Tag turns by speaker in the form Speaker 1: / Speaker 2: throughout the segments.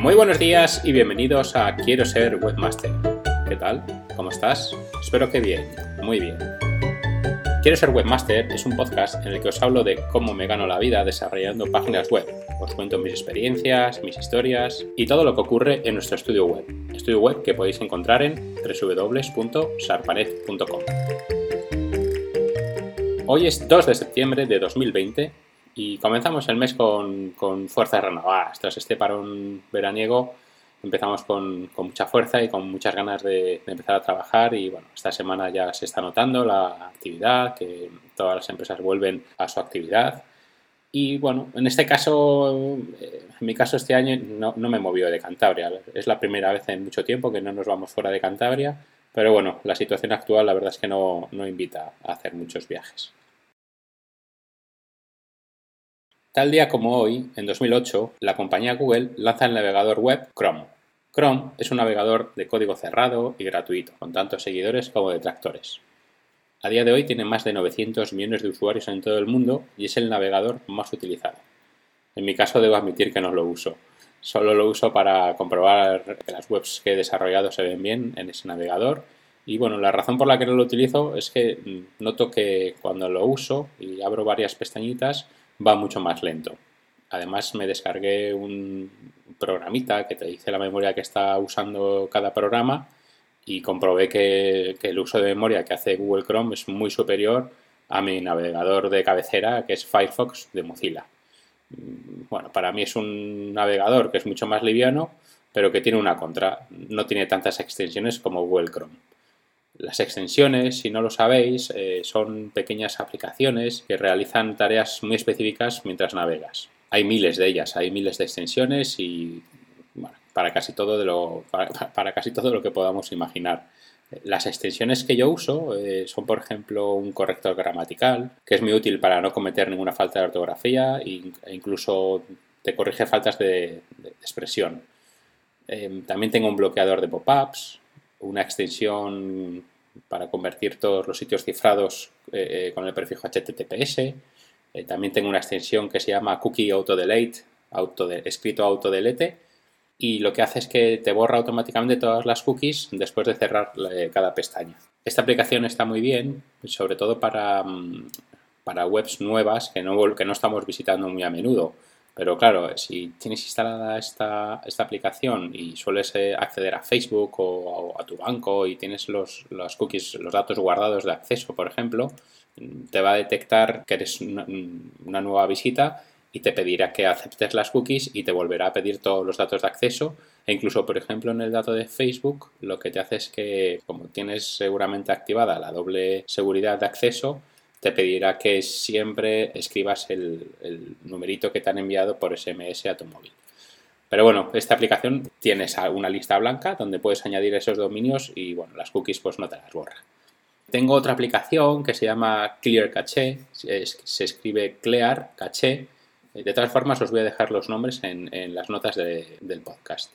Speaker 1: Muy buenos días y bienvenidos a Quiero ser webmaster. ¿Qué tal? ¿Cómo estás? Espero que bien, muy bien. Quiero ser webmaster es un podcast en el que os hablo de cómo me gano la vida desarrollando páginas web. Os cuento mis experiencias, mis historias y todo lo que ocurre en nuestro estudio web. Estudio web que podéis encontrar en www.sarpanet.com. Hoy es 2 de septiembre de 2020 y comenzamos el mes con, con fuerzas renovadas. Tras este parón veraniego empezamos con, mucha fuerza y con muchas ganas de, empezar a trabajar y bueno, esta semana ya se está notando la actividad, que todas las empresas vuelven a su actividad. Y bueno, en este caso, eh, en mi caso este año no, no me movió de Cantabria. Es la primera vez en mucho tiempo que no nos vamos fuera de Cantabria, pero bueno, la situación actual la verdad es que no, no invita a hacer muchos viajes. Tal día como hoy, en 2008, la compañía Google lanza el navegador web Chrome. Chrome es un navegador de código cerrado y gratuito, con tanto seguidores como detractores. A día de hoy tiene más de 900 millones de usuarios en todo el mundo y es el navegador más utilizado. En mi caso debo admitir que no lo uso. Solo lo uso para comprobar que las webs que he desarrollado se ven bien en ese navegador. Y bueno, la razón por la que no lo utilizo es que mm, noto que cuando lo uso y abro varias pestañitas, va mucho más lento. Además me descargué un programita que te dice la memoria que está usando cada programa y comprobé que, el uso de memoria que hace Google Chrome es muy superior a mi navegador de cabecera que es Firefox de Mozilla. Bueno, para mí es un navegador que es mucho más liviano, pero que tiene una contra. No tiene tantas extensiones como Google Chrome. Las extensiones, si no lo sabéis, eh, son pequeñas aplicaciones que realizan tareas muy específicas mientras navegas. Hay miles de ellas, hay miles de extensiones y para, casi todo de lo, para, casi todo lo que podamos imaginar. Las extensiones que yo uso eh, son, por ejemplo, un corrector gramatical, que es muy útil para no cometer ninguna falta de ortografía e incluso te corrige faltas de, expresión. Em, también tengo un bloqueador de pop-ups, una extensión para convertir todos los sitios cifrados eh, eh, con el prefijo HTTPS. Eh, también tengo una extensión que se llama Cookie Auto Delete, auto de, escrito autodelete, y lo que hace es que te borra automáticamente todas las cookies después de cerrar cada pestaña. Esta aplicación está muy bien, sobre todo para, mm, para webs nuevas que no, que no estamos visitando muy a menudo. Pero claro, si tienes instalada esta, aplicación y sueles eh, acceder a Facebook o a, tu banco y tienes los, cookies, los datos guardados de acceso, por ejemplo, te va a detectar que eres una, nueva visita y te pedirá que aceptes las cookies y te volverá a pedir todos los datos de acceso. E incluso, por ejemplo, en el dato de Facebook, lo que te hace es que, como tienes seguramente activada la doble seguridad de acceso, te pedirá que siempre escribas el, numerito que te han enviado por SMS a tu móvil. Pero bueno, esta aplicación tienes una lista blanca donde puedes añadir esos dominios y bueno, las cookies pues no te las borra. Tengo otra aplicación que se llama Clear Cache, se escribe Clear Cache. De todas formas os voy a dejar los nombres en, las notas del podcast.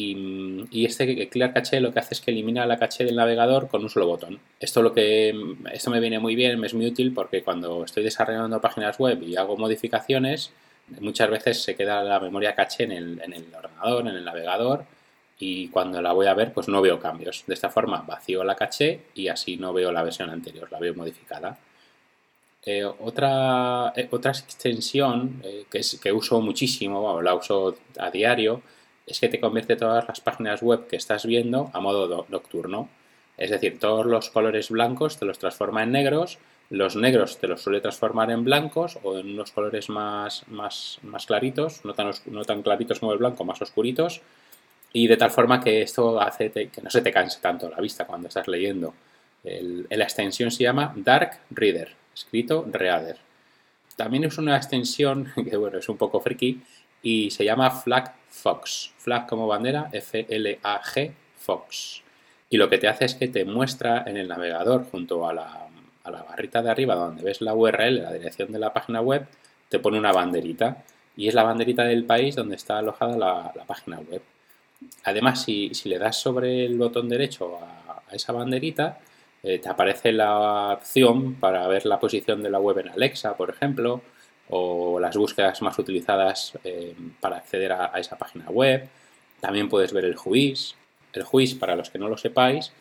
Speaker 1: Y, este Clear Cache lo que hace es que elimina la caché del navegador con un solo botón. Esto, lo que, esto me viene muy bien, me es muy útil porque cuando estoy desarrollando páginas web y hago modificaciones, muchas veces se queda la memoria caché en el, en el ordenador, en el navegador, y cuando la voy a ver, pues no veo cambios. De esta forma vacío la caché y así no veo la versión anterior, la veo modificada. Eh, otra, eh, otra extensión eh, que, uso muchísimo, la uso a diario, es que te convierte todas las páginas web que estás viendo a modo nocturno. Es decir, todos los colores blancos te los transforma en negros, los negros te los suele transformar en blancos o en unos colores más, más, más claritos, no tan, no tan claritos como el blanco, más oscuritos, y de tal forma que esto hace que no se te canse tanto la vista cuando estás leyendo. la extensión se llama Dark Reader, escrito Reader. También es una extensión que bueno, es un poco friki, y se llama Flag Fox. Flag como bandera, F-L-A-G, Fox. Y lo que te hace es que te muestra en el navegador junto a la, barrita de arriba donde ves la URL, la dirección de la página web, te pone una banderita. Y es la banderita del país donde está alojada la, página web. Además, si, le das sobre el botón derecho a, esa banderita, eh, te aparece la opción para ver la posición de la web en Alexa, por ejemplo, o las búsquedas más utilizadas eh, para acceder a, esa página web. También puedes ver el juiz. El juiz, para los que no lo sepáis,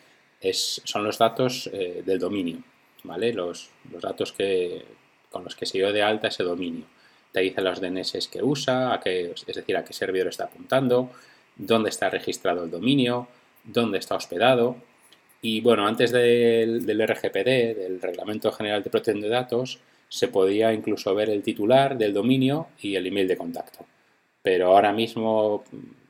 Speaker 1: es, son los datos eh, del dominio, ¿vale? Los, los datos que, con los que se dio de alta ese dominio. Te dice los DNS que usa, a qué, es decir, a qué servidor está apuntando, dónde está registrado el dominio, dónde está hospedado. Y bueno, antes del, RGPD, del Reglamento General de Protección de Datos, se podía incluso ver el titular del dominio y el email de contacto. Pero ahora mismo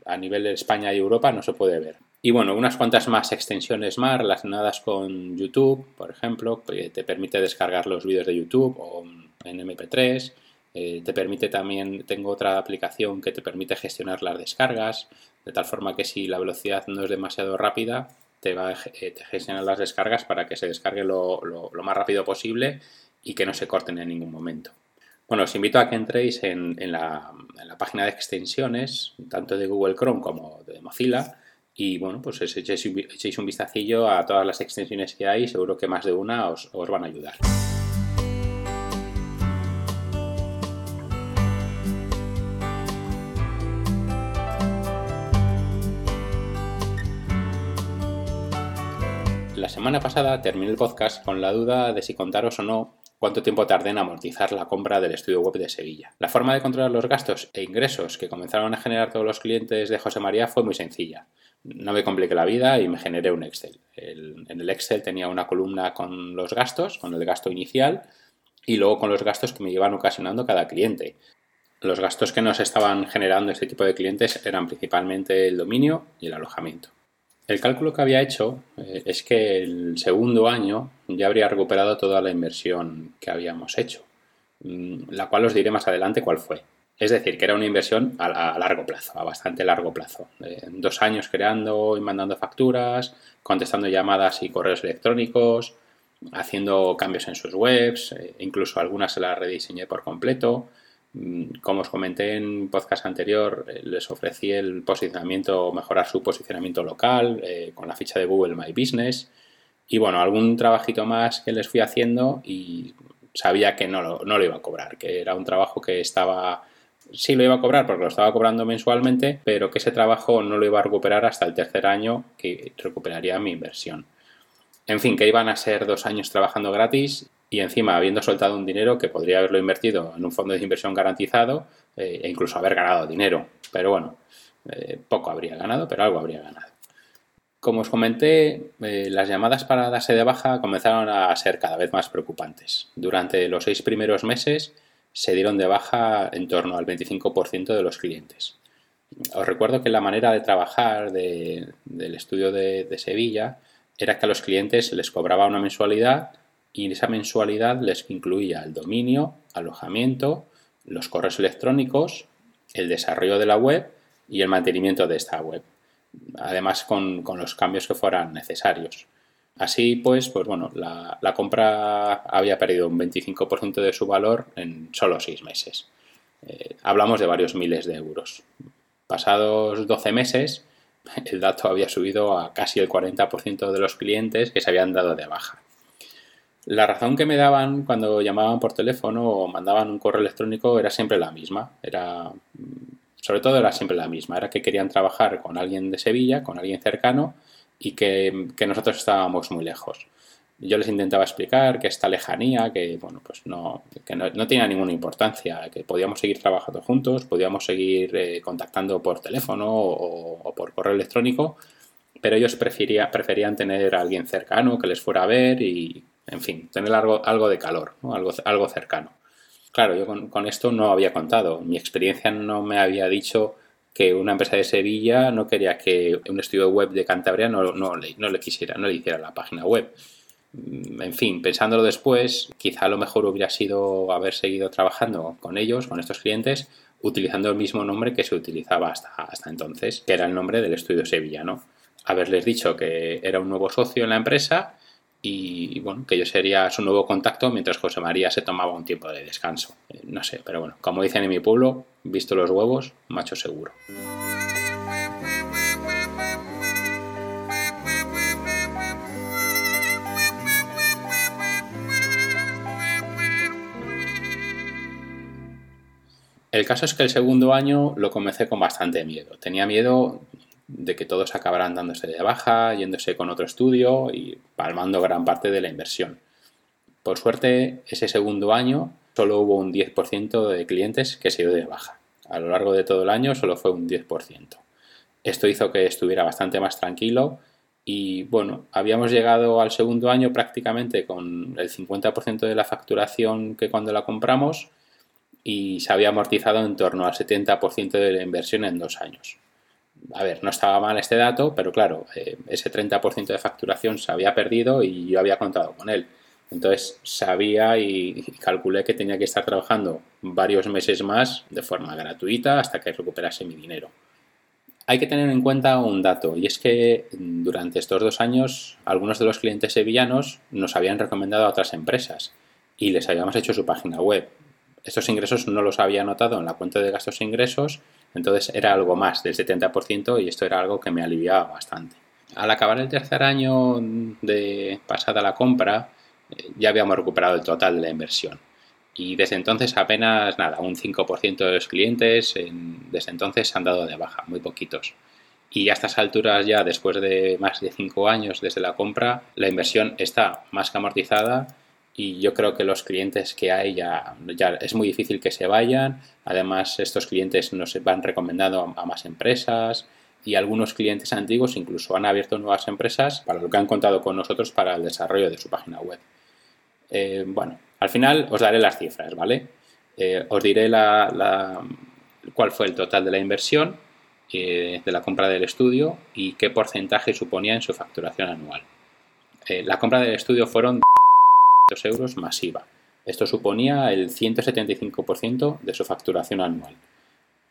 Speaker 1: a nivel de España y Europa no se puede ver. Y bueno, unas cuantas más extensiones más relacionadas con YouTube, por ejemplo, que te permite descargar los vídeos de YouTube o en MP3. Eh, te permite también, tengo otra aplicación que te permite gestionar las descargas, de tal forma que si la velocidad no es demasiado rápida, te va a eh, gestionar las descargas para que se descargue lo, más rápido posible y que no se corten en ningún momento. Bueno, os invito a que entréis en, la, página de extensiones, tanto de Google Chrome como de Mozilla, y bueno, pues echéis, un vistacillo a todas las extensiones que hay, seguro que más de una os, os van a ayudar. La semana pasada terminé el podcast con la duda de si contaros o no cuánto tiempo tardé en amortizar la compra del estudio web de Sevilla. La forma de controlar los gastos e ingresos que comenzaron a generar todos los clientes de José María fue muy sencilla. No me compliqué la vida y me generé un Excel. en el Excel tenía una columna con los gastos, con el gasto inicial y luego con los gastos que me iban ocasionando cada cliente. Los gastos que nos estaban generando este tipo de clientes eran principalmente el dominio y el alojamiento. El cálculo que había hecho eh, es que el segundo año ya habría recuperado toda la inversión que habíamos hecho, mm, la cual os diré más adelante cuál fue. Es decir, que era una inversión a, largo plazo, a bastante largo plazo. dos años creando y mandando facturas, contestando llamadas y correos electrónicos, haciendo cambios en sus webs, eh, incluso algunas se las rediseñé por completo. Mm, como os comenté en podcast anterior, eh, les ofrecí el posicionamiento, mejorar su posicionamiento local eh, con la ficha de Google My Business. Y bueno, algún trabajito más que les fui haciendo y sabía que no lo, no lo iba a cobrar, que era un trabajo que estaba sí lo iba a cobrar porque lo estaba cobrando mensualmente, pero que ese trabajo no lo iba a recuperar hasta el tercer año que recuperaría mi inversión. En fin, que iban a ser dos años trabajando gratis y encima habiendo soltado un dinero que podría haberlo invertido en un fondo de inversión garantizado eh, e incluso haber ganado dinero. Pero bueno, eh, poco habría ganado, pero algo habría ganado. Como os comenté, eh, las llamadas para darse de baja comenzaron a ser cada vez más preocupantes. Durante los seis primeros meses se dieron de baja en torno al 25% de los clientes. Os recuerdo que la manera de trabajar del estudio de, de Sevilla era que a los clientes les cobraba una mensualidad y esa mensualidad les incluía el dominio, alojamiento, los correos electrónicos, el desarrollo de la web y el mantenimiento de esta web, además con, los cambios que fueran necesarios. Así pues, pues bueno, la, compra había perdido un 25% de su valor en solo seis meses. Eh, hablamos de varios miles de euros. Pasados 12 meses, el dato había subido a casi el 40% de los clientes que se habían dado de baja. La razón que me daban cuando llamaban por teléfono o mandaban un correo electrónico era siempre la misma. Era, sobre todo era siempre la misma. Era que querían trabajar con alguien de Sevilla, con alguien cercano y que, nosotros estábamos muy lejos. Yo les intentaba explicar que esta lejanía, que bueno, pues no, que no, tenía ninguna importancia, que podíamos seguir trabajando juntos, podíamos seguir eh, contactando por teléfono o, por correo electrónico, pero ellos preferían tener a alguien cercano que les fuera a ver y en fin, tener algo, algo de calor, algo, algo cercano. Claro, yo con, esto no había contado. Mi experiencia no me había dicho que una empresa de Sevilla no quería que un estudio web de Cantabria no, no, no le quisiera, no le hiciera la página web. Mm, en fin, pensándolo después, quizá lo mejor hubiera sido haber seguido trabajando con ellos, con estos clientes, utilizando el mismo nombre que se utilizaba hasta, hasta entonces, que era el nombre del estudio Sevilla, ¿no? Haberles dicho que era un nuevo socio en la empresa y bueno, que yo sería su nuevo contacto mientras José María se tomaba un tiempo de descanso. Eh, no sé, pero bueno, como dicen en mi pueblo, visto los huevos, macho seguro. El caso es que el segundo año lo comencé con bastante miedo. Tenía miedo de que todos acabarán dándose de baja, yéndose con otro estudio y palmando gran parte de la inversión. Por suerte, ese segundo año solo hubo un 10% de clientes que se dio de baja. A lo largo de todo el año solo fue un 10%. Esto hizo que estuviera bastante más tranquilo y bueno, habíamos llegado al segundo año prácticamente con el 50% de la facturación que cuando la compramos y se había amortizado en torno al 70% de la inversión en dos años. A ver, no estaba mal este dato, pero claro, eh, ese 30% de facturación se había perdido y yo había contado con él. Entonces sabía y calculé que tenía que estar trabajando varios meses más de forma gratuita hasta que recuperase mi dinero. Hay que tener en cuenta un dato y es que durante estos dos años algunos de los clientes sevillanos nos habían recomendado a otras empresas y les habíamos hecho su página web. Estos ingresos no los había anotado en la cuenta de gastos e ingresos, entonces era algo más del 70% y esto era algo que me aliviaba bastante. Al acabar el tercer año de pasada la compra, eh, ya habíamos recuperado el total de la inversión. Y desde entonces apenas nada, un 5% de los clientes desde entonces han dado de baja, muy poquitos. Y a estas alturas ya, después de más de 5 años desde la compra, la inversión está más que amortizada y yo creo que los clientes que hay ya, es muy difícil que se vayan. Además, estos clientes nos van recomendando a más empresas y algunos clientes antiguos incluso han abierto nuevas empresas para lo que han contado con nosotros para el desarrollo de su página web. Eh, bueno, al final os daré las cifras, ¿vale? Eh, os diré la, cuál fue el total de la inversión eh, de la compra del estudio y qué porcentaje suponía en su facturación anual. la compra del estudio fueron 200 euros masiva. Esto suponía el 175% de su facturación anual.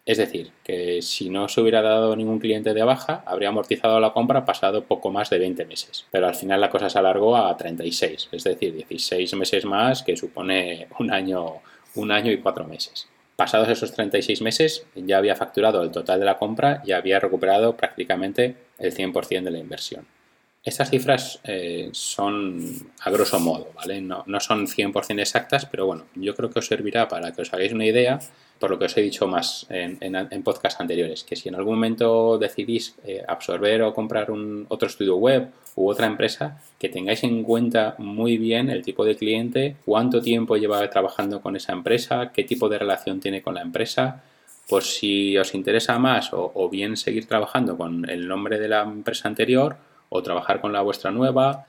Speaker 1: Es decir, que si no se hubiera dado ningún cliente de baja, habría amortizado la compra pasado poco más de 20 meses. Pero al final la cosa se alargó a 36, es decir, 16 meses más, que supone un año, un año y cuatro meses. Pasados esos 36 meses, ya había facturado el total de la compra y había recuperado prácticamente el 100% de la inversión. Estas cifras eh, son a grosso modo, ¿vale? No, no son 100% exactas, pero bueno, yo creo que os servirá para que os hagáis una idea por lo que os he dicho más en, en, podcasts anteriores, que si en algún momento decidís eh, absorber o comprar un, otro estudio web u otra empresa, que tengáis en cuenta muy bien el tipo de cliente, cuánto tiempo lleva trabajando con esa empresa, qué tipo de relación tiene con la empresa, por si os interesa más o, o bien seguir trabajando con el nombre de la empresa anterior o trabajar con la vuestra nueva,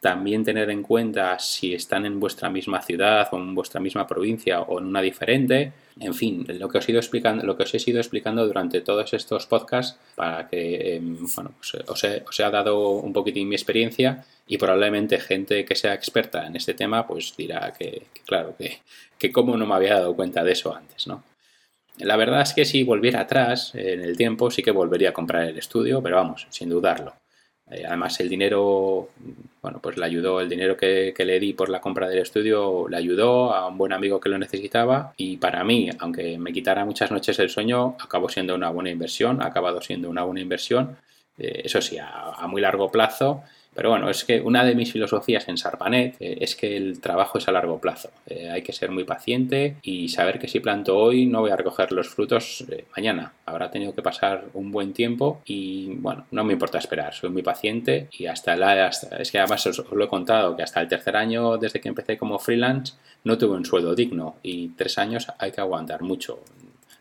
Speaker 1: también tener en cuenta si están en vuestra misma ciudad o en vuestra misma provincia o en una diferente. En fin, lo que os he ido explicando, lo que os he ido explicando durante todos estos podcasts para que em, bueno, pues, os, he, os, he, dado un poquitín mi experiencia y probablemente gente que sea experta en este tema pues dirá que, claro, que, que cómo no me había dado cuenta de eso antes, ¿no? La verdad es que si volviera atrás en el tiempo sí que volvería a comprar el estudio, pero vamos, sin dudarlo. Eh, además, el dinero, bueno, pues le ayudó, el dinero que, le di por la compra del estudio le ayudó a un buen amigo que lo necesitaba y para mí, aunque me quitara muchas noches el sueño, acabó siendo una buena inversión, ha acabado siendo una buena inversión, eh, eso sí, a muy largo plazo pero bueno, es que una de mis filosofías en Sarpanet eh, es que el trabajo es a largo plazo. Eh, hay que ser muy paciente y saber que si planto hoy no voy a recoger los frutos eh, mañana. Habrá tenido que pasar un buen tiempo y bueno, no me importa esperar. Soy muy paciente y hasta la... es que además os lo he contado que hasta el tercer año desde que empecé como freelance no tuve un sueldo digno y tres años hay que aguantar mucho.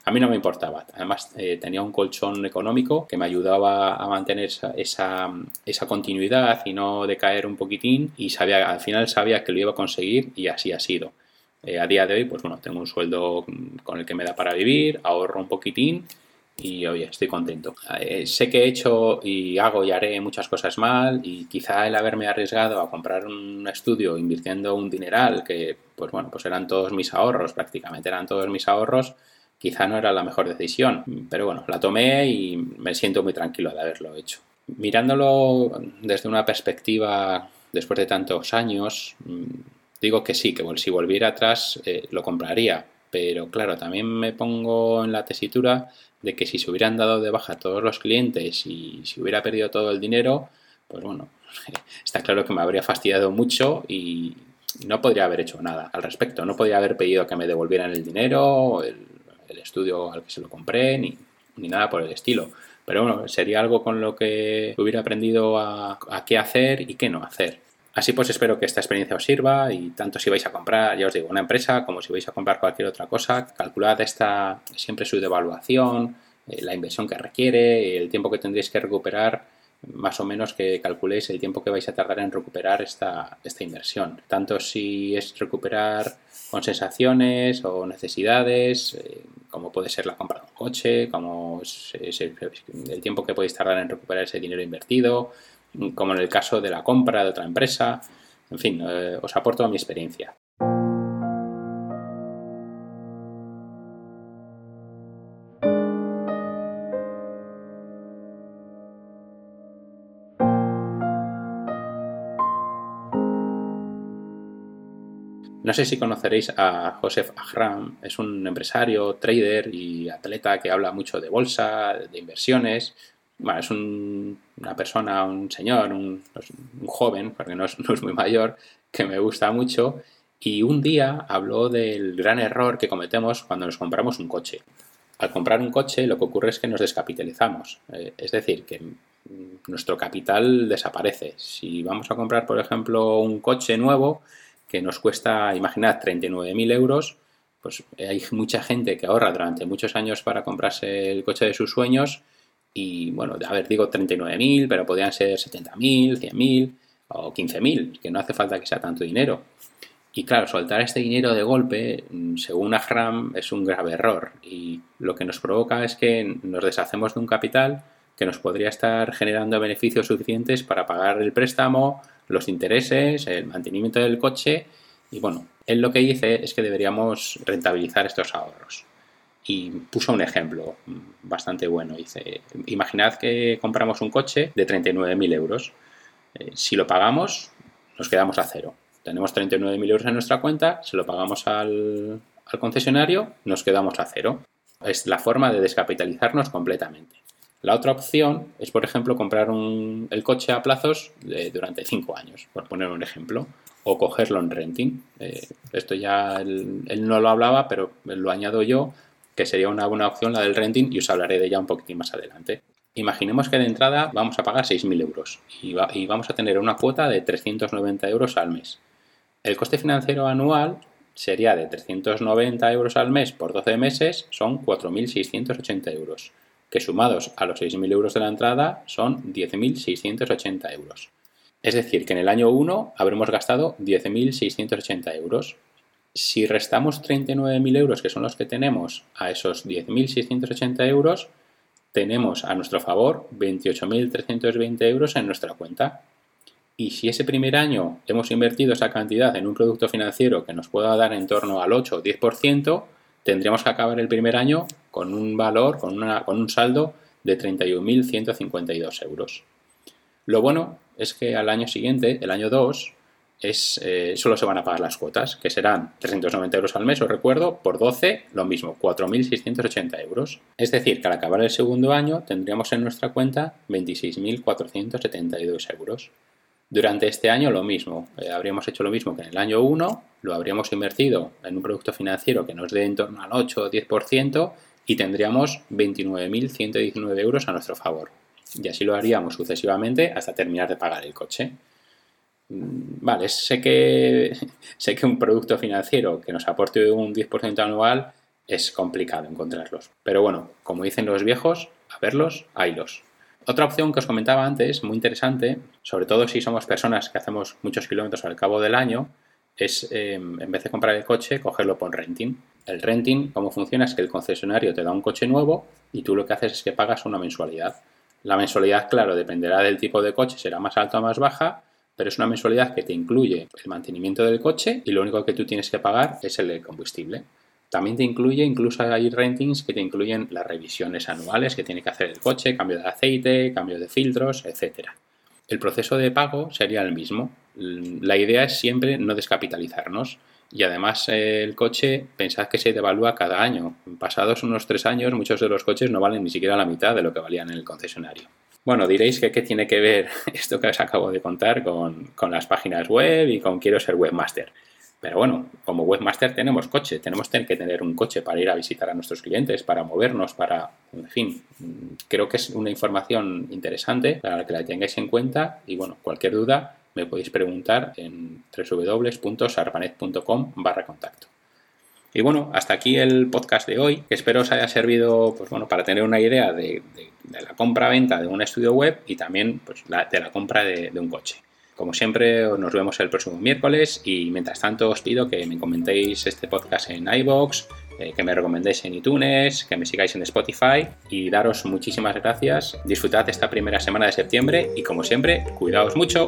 Speaker 1: A mí no me importaba. Además, eh, tenía un colchón económico que me ayudaba a mantener esa, esa, continuidad y no decaer un poquitín. Y sabía, al final sabía que lo iba a conseguir y así ha sido. Eh, a día de hoy, pues bueno, tengo un sueldo con el que me da para vivir, ahorro un poquitín y oye, estoy contento. Eh, sé que he hecho y hago y haré muchas cosas mal y quizá el haberme arriesgado a comprar un estudio invirtiendo un dineral que pues bueno, pues eran todos mis ahorros, prácticamente eran todos mis ahorros, quizá no era la mejor decisión, pero bueno, la tomé y me siento muy tranquilo de haberlo hecho. Mirándolo desde una perspectiva después de tantos años, mm, digo que sí, que si volviera atrás eh, lo compraría, pero claro, también me pongo en la tesitura de que si se hubieran dado de baja todos los clientes y si hubiera perdido todo el dinero, pues bueno, está claro que me habría fastidiado mucho y no podría haber hecho nada al respecto. No podría haber pedido que me devolvieran el dinero, el, el estudio al que se lo compré, ni, ni nada por el estilo. Pero bueno, sería algo con lo que hubiera aprendido a, qué hacer y qué no hacer. Así pues espero que esta experiencia os sirva y tanto si vais a comprar, ya os digo, una empresa como si vais a comprar cualquier otra cosa, calculad esta siempre su devaluación, eh, la inversión que requiere, el tiempo que tendréis que recuperar, más o menos que calculéis el tiempo que vais a tardar en recuperar esta, esta inversión. Tanto si es recuperar con sensaciones o necesidades, eh, como puede ser la compra de un coche, como el tiempo que podéis tardar en recuperar ese dinero invertido, como en el caso de la compra de otra empresa. En fin, eh, os aporto mi experiencia. No sé si conoceréis a Joseph Ahram, es un empresario, trader y atleta que habla mucho de bolsa, de inversiones, bueno, es una persona, un señor, un, joven, porque no es, no es, muy mayor, que me gusta mucho. Y un día habló del gran error que cometemos cuando nos compramos un coche. Al comprar un coche lo que ocurre es que nos descapitalizamos. Eh, es decir, que nuestro capital desaparece. Si vamos a comprar, por ejemplo, un coche nuevo que nos cuesta, imaginad, 39.000 euros, pues hay mucha gente que ahorra durante muchos años para comprarse el coche de sus sueños y bueno, a ver, digo 39.000, pero podrían ser 70.000, 100.000 o 15.000, que no hace falta que sea tanto dinero. Y claro, soltar este dinero de golpe, mm, según Ahram, es un grave error. Y lo que nos provoca es que nos deshacemos de un capital que nos podría estar generando beneficios suficientes para pagar el préstamo, los intereses, el mantenimiento del coche. Y bueno, él lo que dice es que deberíamos rentabilizar estos ahorros y puso un ejemplo bastante bueno. Dice, imaginad que compramos un coche de 39.000 euros. Eh, si lo pagamos, nos quedamos a cero. Tenemos 39.000 euros en nuestra cuenta, se lo pagamos al, concesionario, nos quedamos a cero. Es la forma de descapitalizarnos completamente. La otra opción es, por ejemplo, comprar el coche a plazos durante 5 años, por poner un ejemplo, o cogerlo en renting. Eh, esto ya él, no lo hablaba, pero lo añado yo que sería una buena opción la del renting y os hablaré de ella un poquitín más adelante. Imaginemos que de entrada vamos a pagar 6.000 euros y, y vamos a tener una cuota de 390 euros al mes. El coste financiero anual sería de 390 euros al mes por 12 meses, son 4.680 euros, que sumados a los 6.000 euros de la entrada son 10.680 euros. Es decir, que en el año 1 habremos gastado 10.680 euros, si restamos 39.000 euros, que son los que tenemos, a esos 10.680 euros, tenemos a nuestro favor 28.320 euros en nuestra cuenta. Y si ese primer año hemos invertido esa cantidad en un producto financiero que nos pueda dar en torno al 8 o 10%, tendríamos que acabar el primer año con un valor, con, una, con un saldo de 31.152 euros. Lo bueno es que al año siguiente, el año 2, es, eh, solo se van a pagar las cuotas, que serán 390 euros al mes, os recuerdo, por 12, lo mismo, 4.680 euros. Es decir, que al acabar el segundo año tendríamos en nuestra cuenta 26.472 euros. Durante este año lo mismo, eh, habríamos hecho lo mismo que en el año 1, lo habríamos invertido en un producto financiero que nos dé en torno al 8 o 10% y tendríamos 29.119 euros a nuestro favor. Y así lo haríamos sucesivamente hasta terminar de pagar el coche. Mm, vale, sé que, sé que un producto financiero que nos aporte un 10% anual es complicado encontrarlos. Pero bueno, como dicen los viejos, a verlos, haylos. Otra opción que os comentaba antes, muy interesante, sobre todo si somos personas que hacemos muchos kilómetros al cabo del año, es em, en vez de comprar el coche, cogerlo por renting. El renting, cómo funciona, es que el concesionario te da un coche nuevo y tú lo que haces es que pagas una mensualidad. La mensualidad, claro, dependerá del tipo de coche, será más alta o más baja, pero es una mensualidad que te incluye el mantenimiento del coche y lo único que tú tienes que pagar es el combustible. También te incluye, incluso hay rentings que te incluyen las revisiones anuales que tiene que hacer el coche, cambio de aceite, cambio de filtros, etc. El proceso de pago sería el mismo. La idea es siempre no descapitalizarnos. Y además el coche, pensad que se devalúa cada año. Pasados unos tres años, muchos de los coches no valen ni siquiera la mitad de lo que valían en el concesionario. Bueno, diréis que qué tiene que ver esto que os acabo de contar con, las páginas web y con quiero ser webmaster. Pero bueno, como webmaster tenemos coche, tenemos que tener un coche para ir a visitar a nuestros clientes, para movernos, para, en fin, creo que es una información interesante para que la tengáis en cuenta y bueno, cualquier duda me podéis preguntar en www.sarpanet.com barra contacto. Y bueno, hasta aquí el podcast de hoy, que espero os haya servido pues bueno, para tener una idea de, la compra-venta de un estudio web y también pues, de la compra de, un coche. Como siempre, nos vemos el próximo miércoles y mientras tanto os pido que me comentéis este podcast en iBox, eh, que me recomendéis en iTunes, que me sigáis en Spotify y daros muchísimas gracias. Disfrutad esta primera semana de septiembre y como siempre, cuidaos mucho.